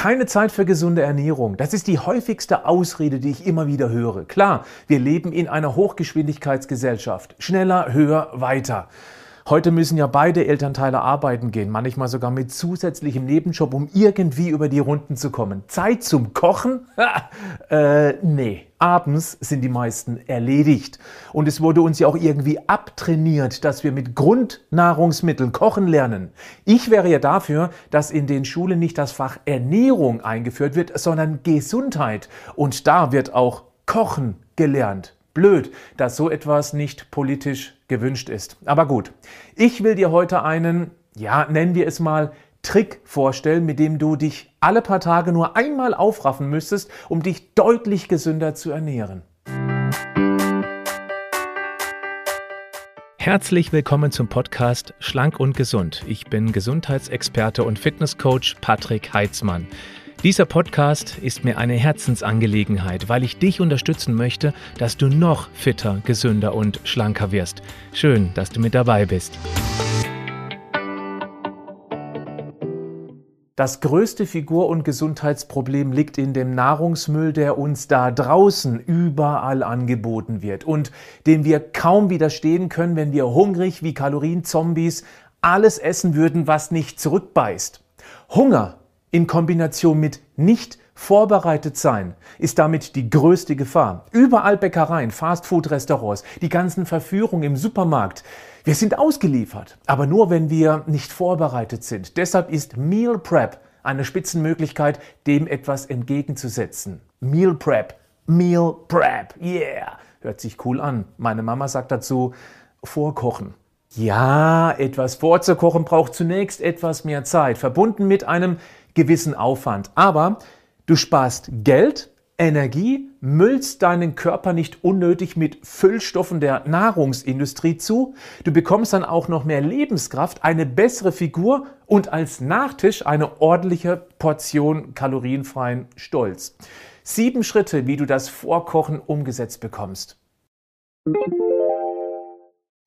Keine Zeit für gesunde Ernährung. Das ist die häufigste Ausrede, die ich immer wieder höre. Klar, wir leben in einer Hochgeschwindigkeitsgesellschaft. Schneller, höher, weiter. Heute müssen ja beide Elternteile arbeiten gehen, manchmal sogar mit zusätzlichem Nebenjob, um irgendwie über die Runden zu kommen. Zeit zum Kochen? äh, nee. Abends sind die meisten erledigt. Und es wurde uns ja auch irgendwie abtrainiert, dass wir mit Grundnahrungsmitteln kochen lernen. Ich wäre ja dafür, dass in den Schulen nicht das Fach Ernährung eingeführt wird, sondern Gesundheit. Und da wird auch Kochen gelernt. Blöd, dass so etwas nicht politisch gewünscht ist. Aber gut, ich will dir heute einen, ja, nennen wir es mal, Trick vorstellen, mit dem du dich alle paar Tage nur einmal aufraffen müsstest, um dich deutlich gesünder zu ernähren. Herzlich willkommen zum Podcast Schlank und Gesund. Ich bin Gesundheitsexperte und Fitnesscoach Patrick Heitzmann. Dieser Podcast ist mir eine Herzensangelegenheit, weil ich dich unterstützen möchte, dass du noch fitter, gesünder und schlanker wirst. Schön, dass du mit dabei bist. Das größte Figur- und Gesundheitsproblem liegt in dem Nahrungsmüll, der uns da draußen überall angeboten wird und dem wir kaum widerstehen können, wenn wir hungrig wie Kalorienzombies alles essen würden, was nicht zurückbeißt. Hunger in Kombination mit nicht vorbereitet sein ist damit die größte Gefahr. Überall Bäckereien, Fastfood-Restaurants, die ganzen Verführungen im Supermarkt. Wir sind ausgeliefert, aber nur wenn wir nicht vorbereitet sind. Deshalb ist Meal Prep eine Spitzenmöglichkeit, dem etwas entgegenzusetzen. Meal Prep, Meal Prep, yeah, hört sich cool an. Meine Mama sagt dazu, vorkochen. Ja, etwas vorzukochen braucht zunächst etwas mehr Zeit, verbunden mit einem gewissen Aufwand. Aber du sparst Geld, Energie, müllst deinen Körper nicht unnötig mit Füllstoffen der Nahrungsindustrie zu. Du bekommst dann auch noch mehr Lebenskraft, eine bessere Figur und als Nachtisch eine ordentliche Portion kalorienfreien Stolz. Sieben Schritte, wie du das Vorkochen umgesetzt bekommst.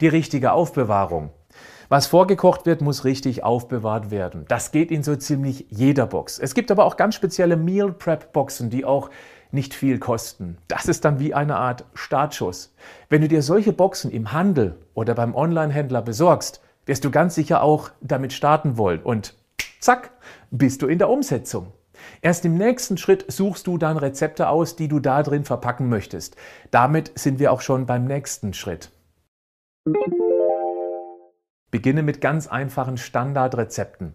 Die richtige Aufbewahrung. Was vorgekocht wird, muss richtig aufbewahrt werden. Das geht in so ziemlich jeder Box. Es gibt aber auch ganz spezielle Meal Prep Boxen, die auch nicht viel kosten. Das ist dann wie eine Art Startschuss. Wenn du dir solche Boxen im Handel oder beim Online-Händler besorgst, wirst du ganz sicher auch damit starten wollen und zack, bist du in der Umsetzung. Erst im nächsten Schritt suchst du dann Rezepte aus, die du da drin verpacken möchtest. Damit sind wir auch schon beim nächsten Schritt. Beginne mit ganz einfachen Standardrezepten.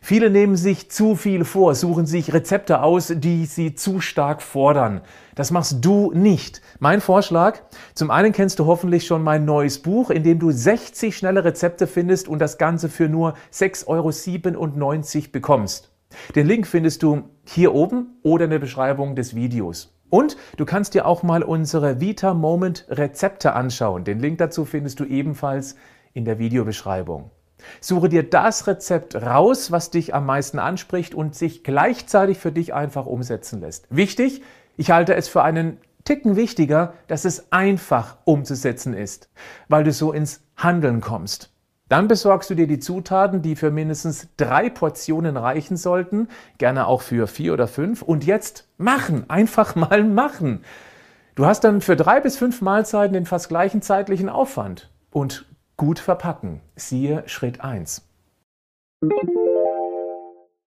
Viele nehmen sich zu viel vor, suchen sich Rezepte aus, die sie zu stark fordern. Das machst du nicht. Mein Vorschlag, zum einen kennst du hoffentlich schon mein neues Buch, in dem du 60 schnelle Rezepte findest und das Ganze für nur 6,97 Euro bekommst. Den Link findest du hier oben oder in der Beschreibung des Videos. Und du kannst dir auch mal unsere Vita Moment Rezepte anschauen. Den Link dazu findest du ebenfalls in der Videobeschreibung. Suche dir das Rezept raus, was dich am meisten anspricht und sich gleichzeitig für dich einfach umsetzen lässt. Wichtig, ich halte es für einen Ticken wichtiger, dass es einfach umzusetzen ist, weil du so ins Handeln kommst. Dann besorgst du dir die Zutaten, die für mindestens drei Portionen reichen sollten, gerne auch für vier oder fünf. Und jetzt machen, einfach mal machen. Du hast dann für drei bis fünf Mahlzeiten den fast gleichen zeitlichen Aufwand. Und Gut verpacken. Siehe Schritt 1.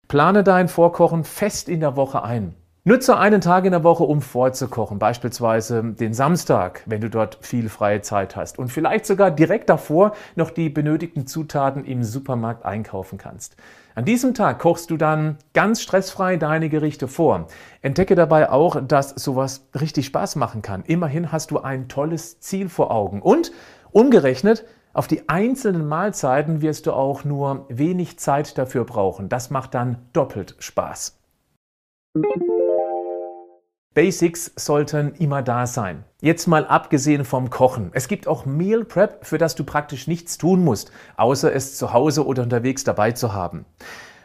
Plane dein Vorkochen fest in der Woche ein. Nutze einen Tag in der Woche, um vorzukochen, beispielsweise den Samstag, wenn du dort viel freie Zeit hast und vielleicht sogar direkt davor noch die benötigten Zutaten im Supermarkt einkaufen kannst. An diesem Tag kochst du dann ganz stressfrei deine Gerichte vor. Entdecke dabei auch, dass sowas richtig Spaß machen kann. Immerhin hast du ein tolles Ziel vor Augen und umgerechnet auf die einzelnen Mahlzeiten wirst du auch nur wenig Zeit dafür brauchen. Das macht dann doppelt Spaß. Basics sollten immer da sein. Jetzt mal abgesehen vom Kochen. Es gibt auch Meal Prep, für das du praktisch nichts tun musst, außer es zu Hause oder unterwegs dabei zu haben.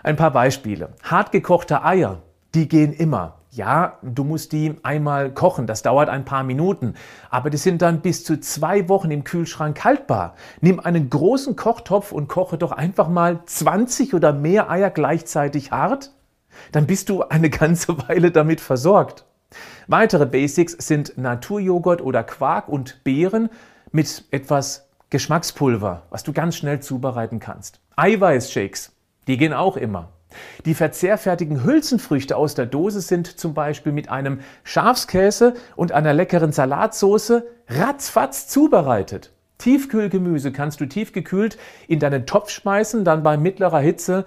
Ein paar Beispiele. Hartgekochte Eier, die gehen immer. Ja, du musst die einmal kochen, das dauert ein paar Minuten, aber die sind dann bis zu zwei Wochen im Kühlschrank haltbar. Nimm einen großen Kochtopf und koche doch einfach mal 20 oder mehr Eier gleichzeitig hart. Dann bist du eine ganze Weile damit versorgt. Weitere Basics sind Naturjoghurt oder Quark und Beeren mit etwas Geschmackspulver, was du ganz schnell zubereiten kannst. Eiweißshakes, die gehen auch immer. Die verzehrfertigen Hülsenfrüchte aus der Dose sind zum Beispiel mit einem Schafskäse und einer leckeren Salatsauce ratzfatz zubereitet. Tiefkühlgemüse kannst du tiefgekühlt in deinen Topf schmeißen, dann bei mittlerer Hitze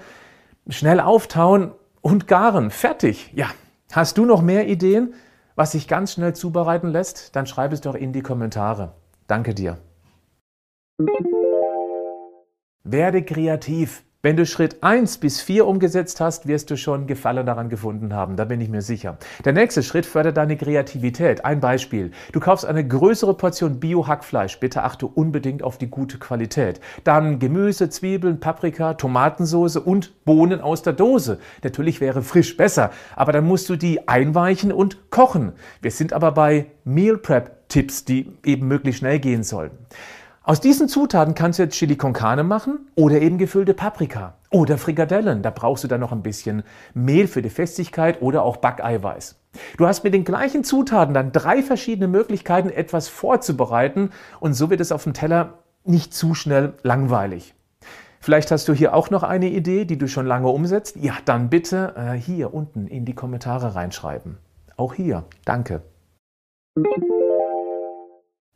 schnell auftauen und garen. Fertig. Ja. Hast du noch mehr Ideen, was sich ganz schnell zubereiten lässt? Dann schreib es doch in die Kommentare. Danke dir. Werde kreativ. Wenn du Schritt 1 bis 4 umgesetzt hast, wirst du schon Gefallen daran gefunden haben, da bin ich mir sicher. Der nächste Schritt fördert deine Kreativität. Ein Beispiel. Du kaufst eine größere Portion Bio-Hackfleisch. Bitte achte unbedingt auf die gute Qualität. Dann Gemüse, Zwiebeln, Paprika, Tomatensauce und Bohnen aus der Dose. Natürlich wäre frisch besser, aber dann musst du die einweichen und kochen. Wir sind aber bei Meal Prep Tipps, die eben möglichst schnell gehen sollen. Aus diesen Zutaten kannst du jetzt Chili con Carne machen oder eben gefüllte Paprika oder Frikadellen. Da brauchst du dann noch ein bisschen Mehl für die Festigkeit oder auch Backeiweiß. Du hast mit den gleichen Zutaten dann drei verschiedene Möglichkeiten, etwas vorzubereiten und so wird es auf dem Teller nicht zu schnell langweilig. Vielleicht hast du hier auch noch eine Idee, die du schon lange umsetzt. Ja, dann bitte äh, hier unten in die Kommentare reinschreiben. Auch hier. Danke.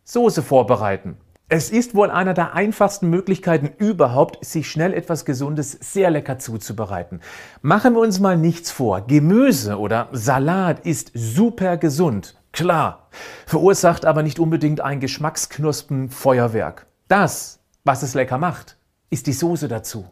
Soße vorbereiten. Es ist wohl einer der einfachsten Möglichkeiten überhaupt, sich schnell etwas Gesundes sehr lecker zuzubereiten. Machen wir uns mal nichts vor. Gemüse oder Salat ist super gesund. Klar. Verursacht aber nicht unbedingt ein Geschmacksknospenfeuerwerk. Das, was es lecker macht, ist die Soße dazu.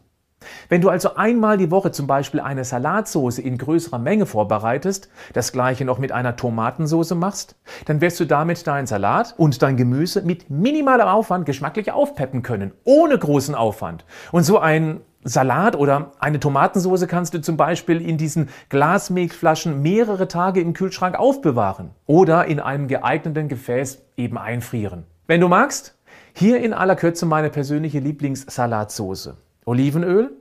Wenn du also einmal die Woche zum Beispiel eine Salatsauce in größerer Menge vorbereitest, das gleiche noch mit einer Tomatensauce machst, dann wirst du damit deinen Salat und dein Gemüse mit minimalem Aufwand geschmacklich aufpeppen können, ohne großen Aufwand. Und so ein Salat oder eine Tomatensauce kannst du zum Beispiel in diesen Glasmilchflaschen mehrere Tage im Kühlschrank aufbewahren oder in einem geeigneten Gefäß eben einfrieren. Wenn du magst, hier in aller Kürze meine persönliche Lieblingssalatsauce. Olivenöl,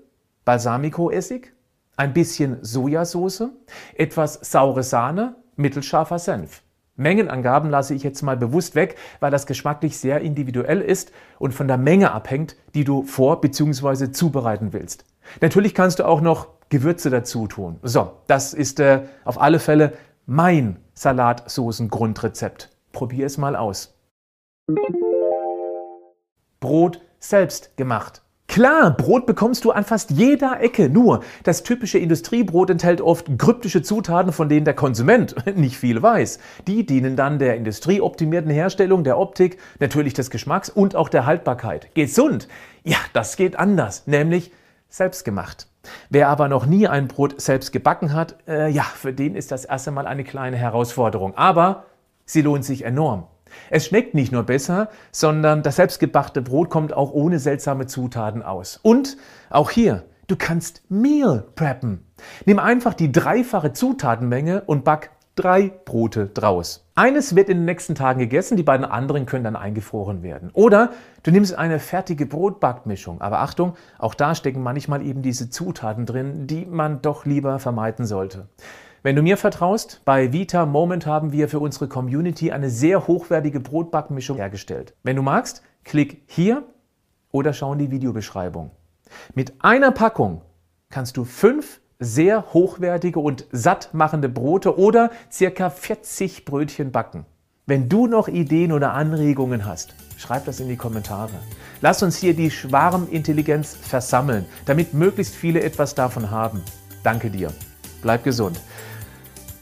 Balsamico-Essig, ein bisschen Sojasauce, etwas saure Sahne, mittelscharfer Senf. Mengenangaben lasse ich jetzt mal bewusst weg, weil das geschmacklich sehr individuell ist und von der Menge abhängt, die du vor bzw. zubereiten willst. Natürlich kannst du auch noch Gewürze dazu tun. So, das ist äh, auf alle Fälle mein Salatsoßen-Grundrezept. Probier es mal aus. Brot selbst gemacht. Klar, Brot bekommst du an fast jeder Ecke, nur das typische Industriebrot enthält oft kryptische Zutaten, von denen der Konsument nicht viel weiß. Die dienen dann der industrieoptimierten Herstellung, der Optik, natürlich des Geschmacks und auch der Haltbarkeit. Gesund? Ja, das geht anders, nämlich selbstgemacht. Wer aber noch nie ein Brot selbst gebacken hat, äh, ja, für den ist das erst einmal eine kleine Herausforderung. Aber sie lohnt sich enorm. Es schmeckt nicht nur besser, sondern das selbstgebackte Brot kommt auch ohne seltsame Zutaten aus. Und auch hier, du kannst Meal preppen. Nimm einfach die dreifache Zutatenmenge und back drei Brote draus. Eines wird in den nächsten Tagen gegessen, die beiden anderen können dann eingefroren werden. Oder du nimmst eine fertige Brotbackmischung. Aber Achtung, auch da stecken manchmal eben diese Zutaten drin, die man doch lieber vermeiden sollte. Wenn du mir vertraust, bei Vita Moment haben wir für unsere Community eine sehr hochwertige Brotbackmischung hergestellt. Wenn du magst, klick hier oder schau in die Videobeschreibung. Mit einer Packung kannst du fünf sehr hochwertige und sattmachende Brote oder circa 40 Brötchen backen. Wenn du noch Ideen oder Anregungen hast, schreib das in die Kommentare. Lass uns hier die Schwarmintelligenz versammeln, damit möglichst viele etwas davon haben. Danke dir. Bleib gesund.